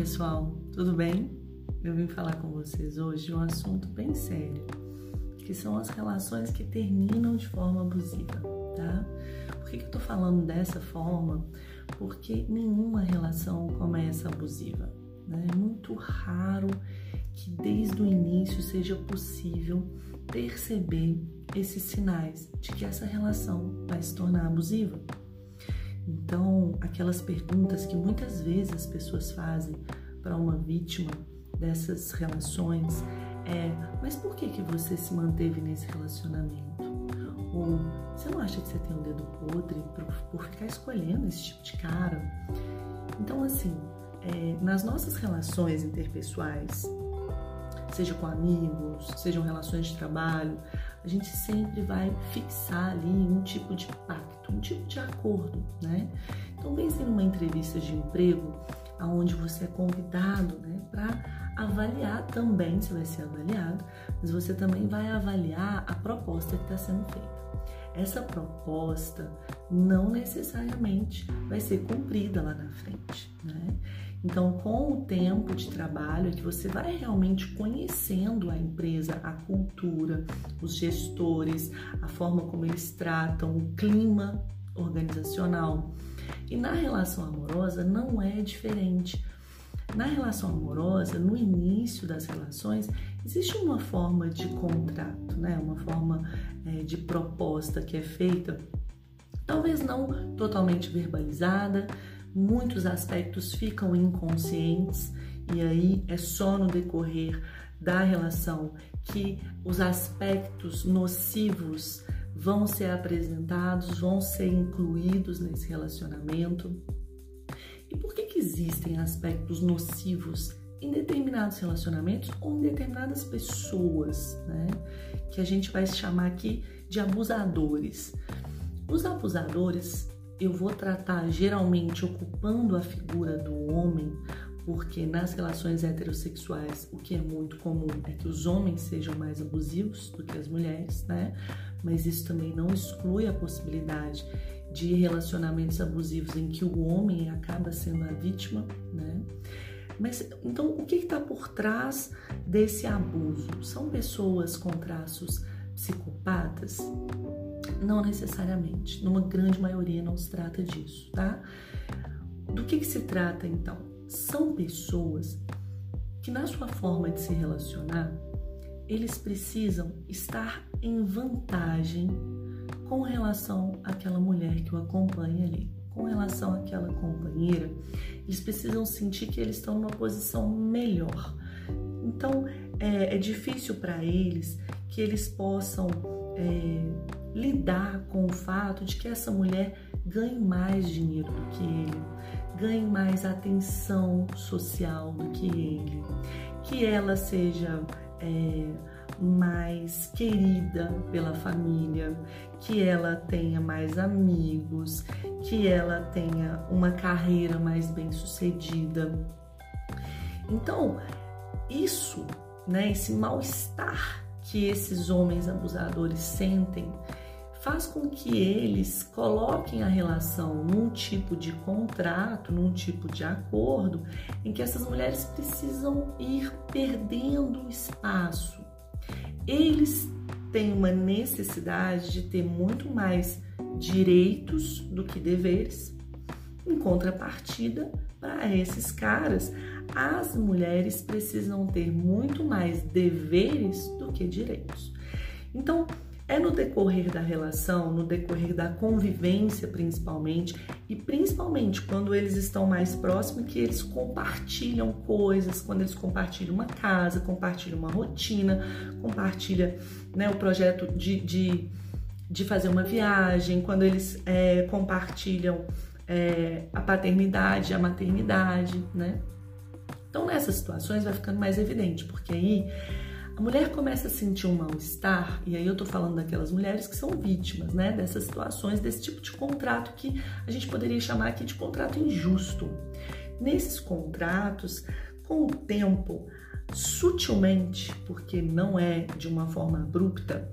pessoal, tudo bem? Eu vim falar com vocês hoje de um assunto bem sério, que são as relações que terminam de forma abusiva, tá? Por que, que eu tô falando dessa forma? Porque nenhuma relação começa abusiva, né? É muito raro que desde o início seja possível perceber esses sinais de que essa relação vai se tornar abusiva. Então, aquelas perguntas que muitas vezes as pessoas fazem para uma vítima dessas relações é: mas por que que você se manteve nesse relacionamento? Ou você não acha que você tem um dedo podre por, por ficar escolhendo esse tipo de cara? Então, assim, é, nas nossas relações interpessoais, seja com amigos, sejam relações de trabalho, a gente sempre vai fixar ali um tipo de pacto, um tipo de acordo, né? Então pense numa entrevista de emprego aonde você é convidado, né, para avaliar também, você vai ser avaliado, mas você também vai avaliar a proposta que está sendo feita. Essa proposta não necessariamente vai ser cumprida lá na frente, né? Então, com o tempo de trabalho, é que você vai realmente conhecendo a empresa, a cultura, os gestores, a forma como eles tratam, o clima organizacional. E na relação amorosa não é diferente. Na relação amorosa, no início das relações, existe uma forma de contrato, né? uma forma é, de proposta que é feita, talvez não totalmente verbalizada, muitos aspectos ficam inconscientes e aí é só no decorrer da relação que os aspectos nocivos vão ser apresentados, vão ser incluídos nesse relacionamento. E por que, que existem aspectos nocivos em determinados relacionamentos ou em determinadas pessoas, né? Que a gente vai chamar aqui de abusadores. Os abusadores eu vou tratar geralmente ocupando a figura do homem, porque nas relações heterossexuais o que é muito comum é que os homens sejam mais abusivos do que as mulheres, né? Mas isso também não exclui a possibilidade de relacionamentos abusivos em que o homem acaba sendo a vítima, né? Mas então o que está por trás desse abuso? São pessoas com traços psicopatas? Não necessariamente, numa grande maioria não se trata disso, tá? Do que, que se trata então? São pessoas que, na sua forma de se relacionar, eles precisam estar em vantagem com relação àquela mulher que o acompanha ali, com relação àquela companheira, eles precisam sentir que eles estão numa posição melhor. Então é, é difícil para eles que eles possam é, lidar com o fato de que essa mulher ganhe mais dinheiro do que ele, ganhe mais atenção social do que ele, que ela seja é, mais querida pela família, que ela tenha mais amigos, que ela tenha uma carreira mais bem sucedida. Então, isso, né, esse mal-estar que esses homens abusadores sentem faz com que eles coloquem a relação num tipo de contrato, num tipo de acordo, em que essas mulheres precisam ir perdendo espaço. Eles têm uma necessidade de ter muito mais direitos do que deveres. Em contrapartida, para esses caras, as mulheres precisam ter muito mais deveres do que direitos. Então, é no decorrer da relação, no decorrer da convivência, principalmente, e principalmente quando eles estão mais próximos, que eles compartilham coisas, quando eles compartilham uma casa, compartilham uma rotina, compartilham né, o projeto de, de, de fazer uma viagem, quando eles é, compartilham é, a paternidade, a maternidade, né? Então, nessas situações vai ficando mais evidente, porque aí a mulher começa a sentir um mal-estar, e aí eu tô falando daquelas mulheres que são vítimas, né, dessas situações, desse tipo de contrato que a gente poderia chamar aqui de contrato injusto. Nesses contratos, com o tempo, sutilmente, porque não é de uma forma abrupta,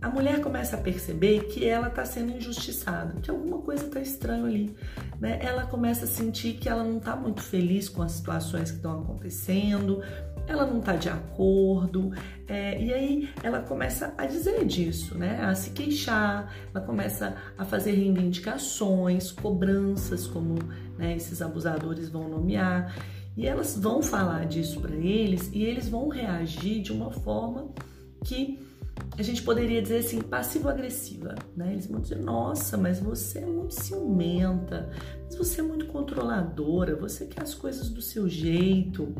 a mulher começa a perceber que ela está sendo injustiçada, que alguma coisa está estranha ali. Né? Ela começa a sentir que ela não está muito feliz com as situações que estão acontecendo, ela não está de acordo, é, e aí ela começa a dizer disso, né? A se queixar, ela começa a fazer reivindicações, cobranças, como né, esses abusadores vão nomear, e elas vão falar disso para eles e eles vão reagir de uma forma que a gente poderia dizer assim, passivo-agressiva, né? Eles vão dizer, nossa, mas você é muito ciumenta, mas você é muito controladora, você quer as coisas do seu jeito,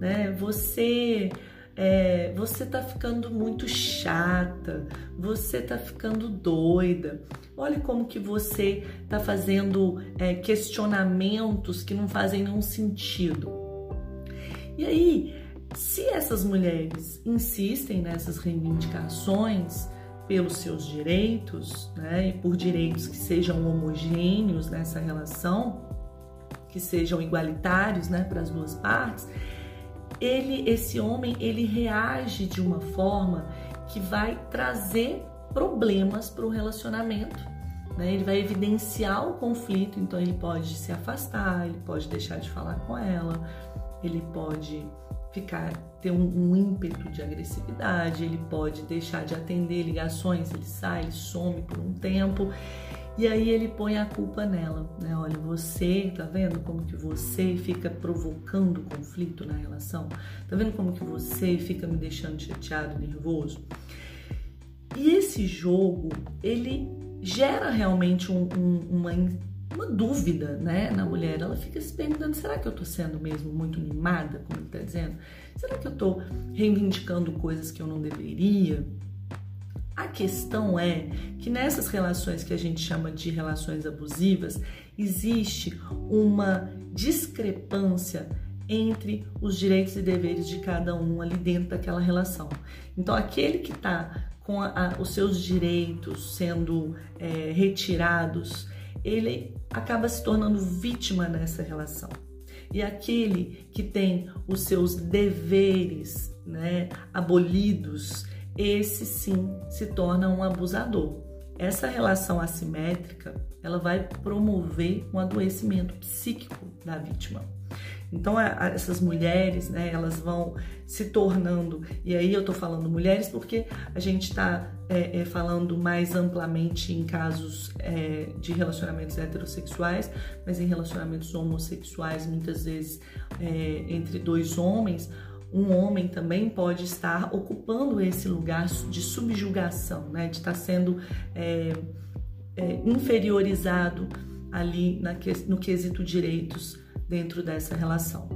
né? Você é, você tá ficando muito chata, você tá ficando doida. Olha como que você tá fazendo é, questionamentos que não fazem nenhum sentido. E aí, se essas mulheres insistem nessas reivindicações pelos seus direitos, né, e por direitos que sejam homogêneos nessa relação, que sejam igualitários, né, para as duas partes, ele, esse homem, ele reage de uma forma que vai trazer problemas para o relacionamento. Né? Ele vai evidenciar o conflito, então ele pode se afastar, ele pode deixar de falar com ela, ele pode ficar ter um, um, ímpeto de agressividade, ele pode deixar de atender ligações, ele sai, ele some por um tempo e aí ele põe a culpa nela, né? Olha, você, tá vendo como que você fica provocando conflito na relação? Tá vendo como que você fica me deixando chateado, nervoso? E esse jogo, ele gera realmente um, um, uma uma dúvida, né, na mulher. Ela fica se perguntando: será que eu tô sendo mesmo muito mimada, como ele tá dizendo? Será que eu tô reivindicando coisas que eu não deveria? A questão é que nessas relações que a gente chama de relações abusivas, existe uma discrepância entre os direitos e deveres de cada um ali dentro daquela relação. Então, aquele que está com a, a, os seus direitos sendo é, retirados, ele acaba se tornando vítima nessa relação. E aquele que tem os seus deveres né, abolidos, esse sim se torna um abusador. Essa relação assimétrica, ela vai promover um adoecimento psíquico da vítima. Então, a, essas mulheres, né, elas vão se tornando, e aí eu tô falando mulheres porque a gente está é, é, falando mais amplamente em casos é, de relacionamentos heterossexuais, mas em relacionamentos homossexuais, muitas vezes é, entre dois homens, um homem também pode estar ocupando esse lugar de subjugação, né, de estar sendo é, é, inferiorizado ali na, no quesito direitos dentro dessa relação.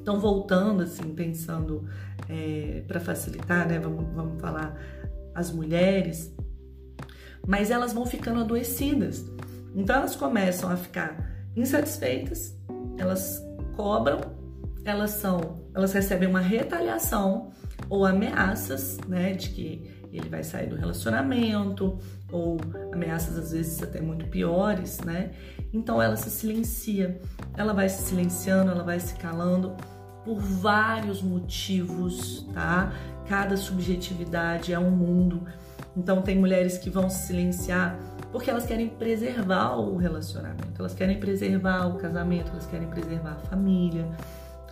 Então, voltando assim, pensando é, para facilitar, né? Vamos, vamos falar as mulheres, mas elas vão ficando adoecidas. Então, elas começam a ficar insatisfeitas, elas cobram, elas são, elas recebem uma retaliação ou ameaças, né, de que ele vai sair do relacionamento, ou ameaças às vezes até muito piores, né? Então ela se silencia, ela vai se silenciando, ela vai se calando por vários motivos, tá? Cada subjetividade é um mundo. Então tem mulheres que vão se silenciar porque elas querem preservar o relacionamento, elas querem preservar o casamento, elas querem preservar a família.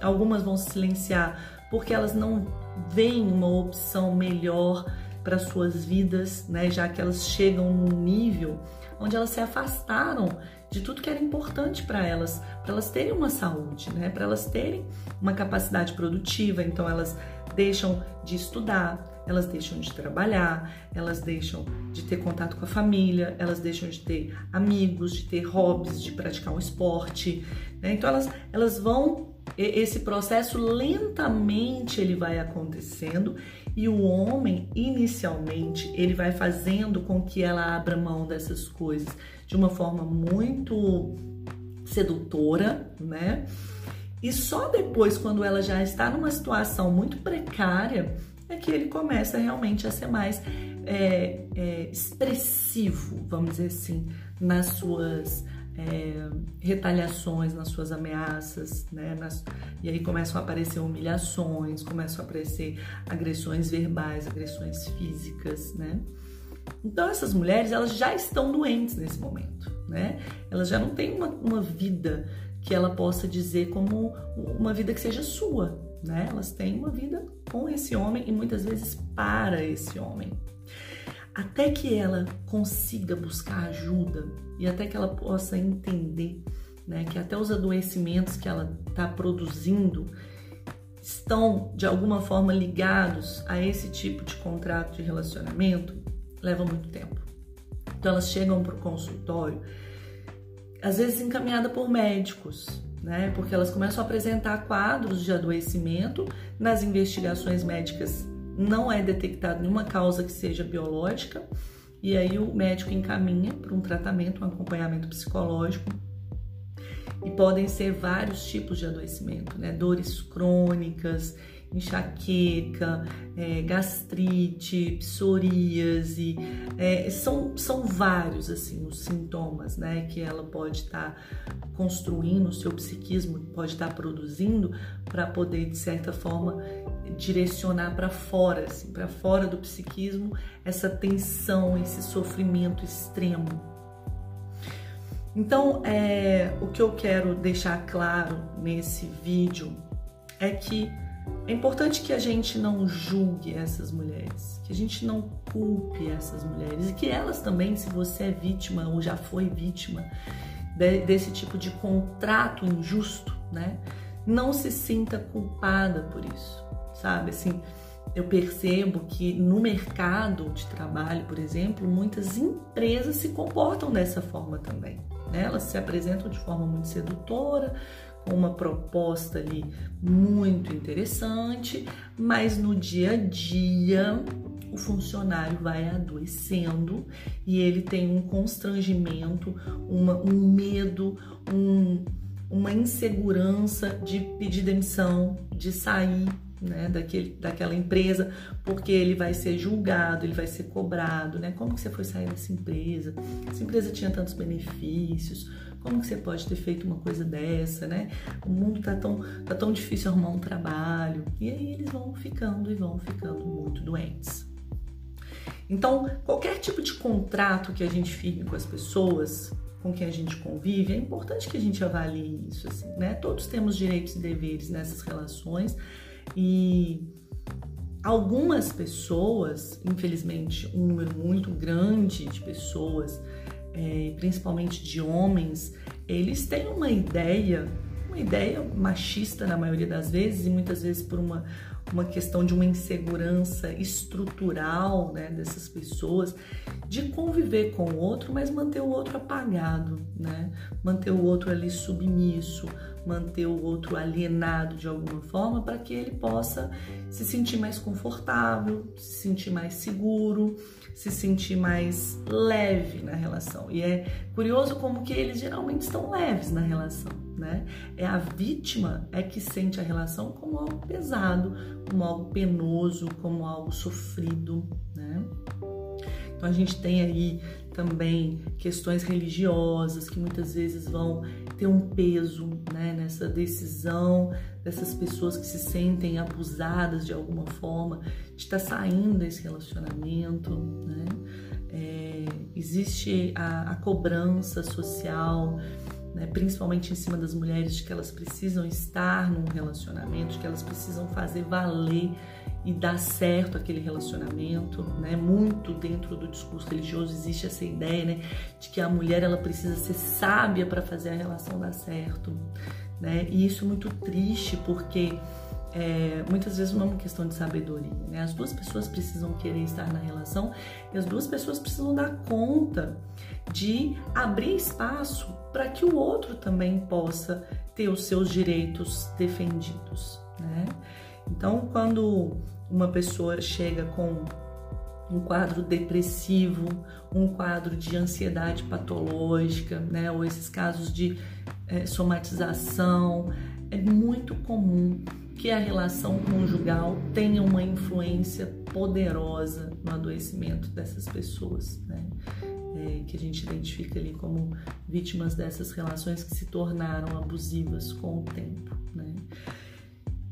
Algumas vão se silenciar porque elas não veem uma opção melhor para suas vidas, né? Já que elas chegam num nível onde elas se afastaram de tudo que era importante para elas, para elas terem uma saúde, né? Para elas terem uma capacidade produtiva, então elas deixam de estudar, elas deixam de trabalhar, elas deixam de ter contato com a família, elas deixam de ter amigos, de ter hobbies, de praticar um esporte, né? Então elas, elas vão esse processo lentamente ele vai acontecendo e o homem inicialmente ele vai fazendo com que ela abra mão dessas coisas de uma forma muito sedutora, né? E só depois, quando ela já está numa situação muito precária, é que ele começa realmente a ser mais é, é, expressivo, vamos dizer assim, nas suas é, retaliações, nas suas ameaças, né? Nas, e aí começam a aparecer humilhações, começam a aparecer agressões verbais, agressões físicas, né? Então essas mulheres elas já estão doentes nesse momento, né? Elas já não têm uma, uma vida que ela possa dizer como uma vida que seja sua, né? Elas têm uma vida com esse homem e muitas vezes para esse homem. Até que ela consiga buscar ajuda e até que ela possa entender, né, que até os adoecimentos que ela está produzindo estão de alguma forma ligados a esse tipo de contrato de relacionamento, leva muito tempo. Então elas chegam para o consultório, às vezes encaminhada por médicos, né? Porque elas começam a apresentar quadros de adoecimento nas investigações médicas. Não é detectada nenhuma causa que seja biológica, e aí o médico encaminha para um tratamento, um acompanhamento psicológico e podem ser vários tipos de adoecimento, né? Dores crônicas, enxaqueca, é, gastrite, psoríase, é, são, são vários assim os sintomas, né, que ela pode estar tá construindo, o seu psiquismo pode estar tá produzindo para poder de certa forma direcionar para fora, assim, para fora do psiquismo essa tensão, esse sofrimento extremo. Então, é, o que eu quero deixar claro nesse vídeo é que é importante que a gente não julgue essas mulheres, que a gente não culpe essas mulheres e que elas também, se você é vítima ou já foi vítima de, desse tipo de contrato injusto, né, não se sinta culpada por isso, sabe? Assim, eu percebo que no mercado de trabalho, por exemplo, muitas empresas se comportam dessa forma também. Né? Elas se apresentam de forma muito sedutora, com uma proposta ali muito interessante, mas no dia a dia o funcionário vai adoecendo e ele tem um constrangimento, uma, um medo, um, uma insegurança de pedir demissão, de sair né, daquele, daquela empresa, porque ele vai ser julgado, ele vai ser cobrado, né? Como que você foi sair dessa empresa? Essa empresa tinha tantos benefícios, como que você pode ter feito uma coisa dessa, né? O mundo tá tão, tá tão difícil arrumar um trabalho. E aí eles vão ficando e vão ficando muito doentes. Então, qualquer tipo de contrato que a gente firme com as pessoas, com quem a gente convive, é importante que a gente avalie isso, assim, né? Todos temos direitos e deveres nessas relações, e algumas pessoas, infelizmente, um número muito grande de pessoas, é, principalmente de homens, eles têm uma ideia, uma ideia machista na maioria das vezes, e muitas vezes por uma, uma questão de uma insegurança estrutural né, dessas pessoas, de conviver com o outro, mas manter o outro apagado, né? manter o outro ali submisso, manter o outro alienado de alguma forma para que ele possa se sentir mais confortável, se sentir mais seguro, se sentir mais leve na relação. E é curioso como que eles geralmente estão leves na relação, né? É a vítima é que sente a relação como algo pesado, como algo penoso, como algo sofrido, né? Então a gente tem aí também questões religiosas que muitas vezes vão ter um peso né, nessa decisão dessas pessoas que se sentem abusadas de alguma forma de estar tá saindo desse relacionamento. Né? É, existe a, a cobrança social né, principalmente em cima das mulheres, de que elas precisam estar num relacionamento, de que elas precisam fazer valer e dar certo aquele relacionamento, né? Muito dentro do discurso religioso existe essa ideia, né, de que a mulher ela precisa ser sábia para fazer a relação dar certo, né? E isso é muito triste porque é, muitas vezes não é uma questão de sabedoria, né? As duas pessoas precisam querer estar na relação e as duas pessoas precisam dar conta de abrir espaço para que o outro também possa ter os seus direitos defendidos, né? Então, quando uma pessoa chega com um quadro depressivo, um quadro de ansiedade patológica, né, ou esses casos de é, somatização, é muito comum que a relação conjugal tenha uma influência poderosa no adoecimento dessas pessoas, né? É, que a gente identifica ali como vítimas dessas relações que se tornaram abusivas com o tempo, né?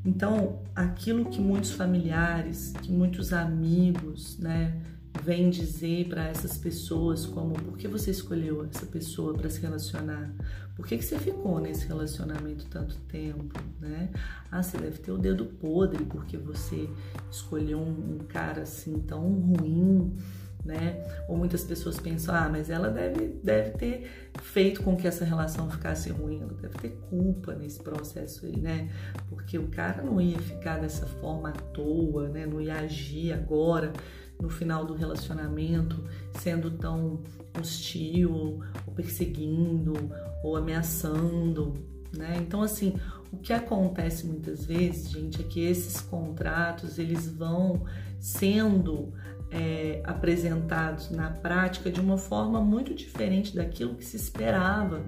Então, aquilo que muitos familiares, que muitos amigos, né, vem dizer para essas pessoas como por que você escolheu essa pessoa para se relacionar? Por que, que você ficou nesse relacionamento tanto tempo, né? Ah, você deve ter o dedo podre porque você escolheu um, um cara assim tão ruim, né? Ou muitas pessoas pensam, ah, mas ela deve, deve ter feito com que essa relação ficasse ruim, ela deve ter culpa nesse processo aí, né? Porque o cara não ia ficar dessa forma à toa, né? Não ia agir agora no final do relacionamento sendo tão hostil, ou perseguindo, ou ameaçando, né? Então, assim, o que acontece muitas vezes, gente, é que esses contratos eles vão sendo é, apresentados na prática de uma forma muito diferente daquilo que se esperava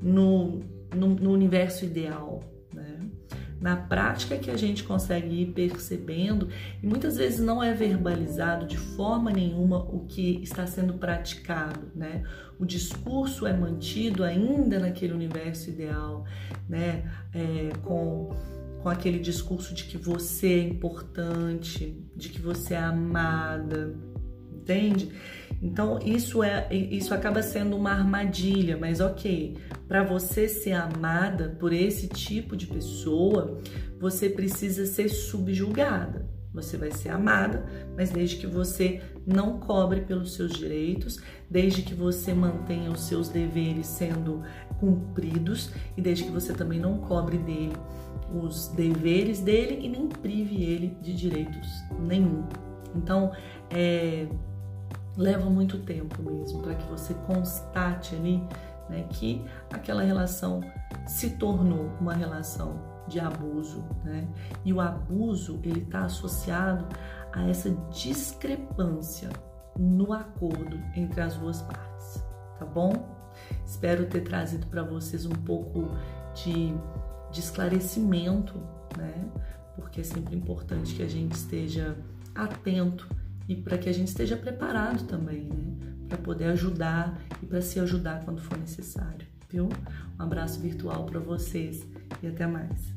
no, no, no universo ideal. Na prática que a gente consegue ir percebendo, e muitas vezes não é verbalizado de forma nenhuma o que está sendo praticado, né? O discurso é mantido ainda naquele universo ideal, né? É, com com aquele discurso de que você é importante, de que você é amada, entende? Então isso é isso acaba sendo uma armadilha, mas ok, para você ser amada por esse tipo de pessoa, você precisa ser subjugada. Você vai ser amada, mas desde que você não cobre pelos seus direitos, desde que você mantenha os seus deveres sendo cumpridos e desde que você também não cobre dele os deveres dele e nem prive ele de direitos nenhum. Então, é, leva muito tempo mesmo para que você constate ali né, que aquela relação se tornou uma relação de abuso, né? E o abuso ele está associado a essa discrepância no acordo entre as duas partes, tá bom? Espero ter trazido para vocês um pouco de de esclarecimento, né? Porque é sempre importante que a gente esteja atento e para que a gente esteja preparado também, né? Para poder ajudar e para se ajudar quando for necessário, viu? Um abraço virtual para vocês e até mais.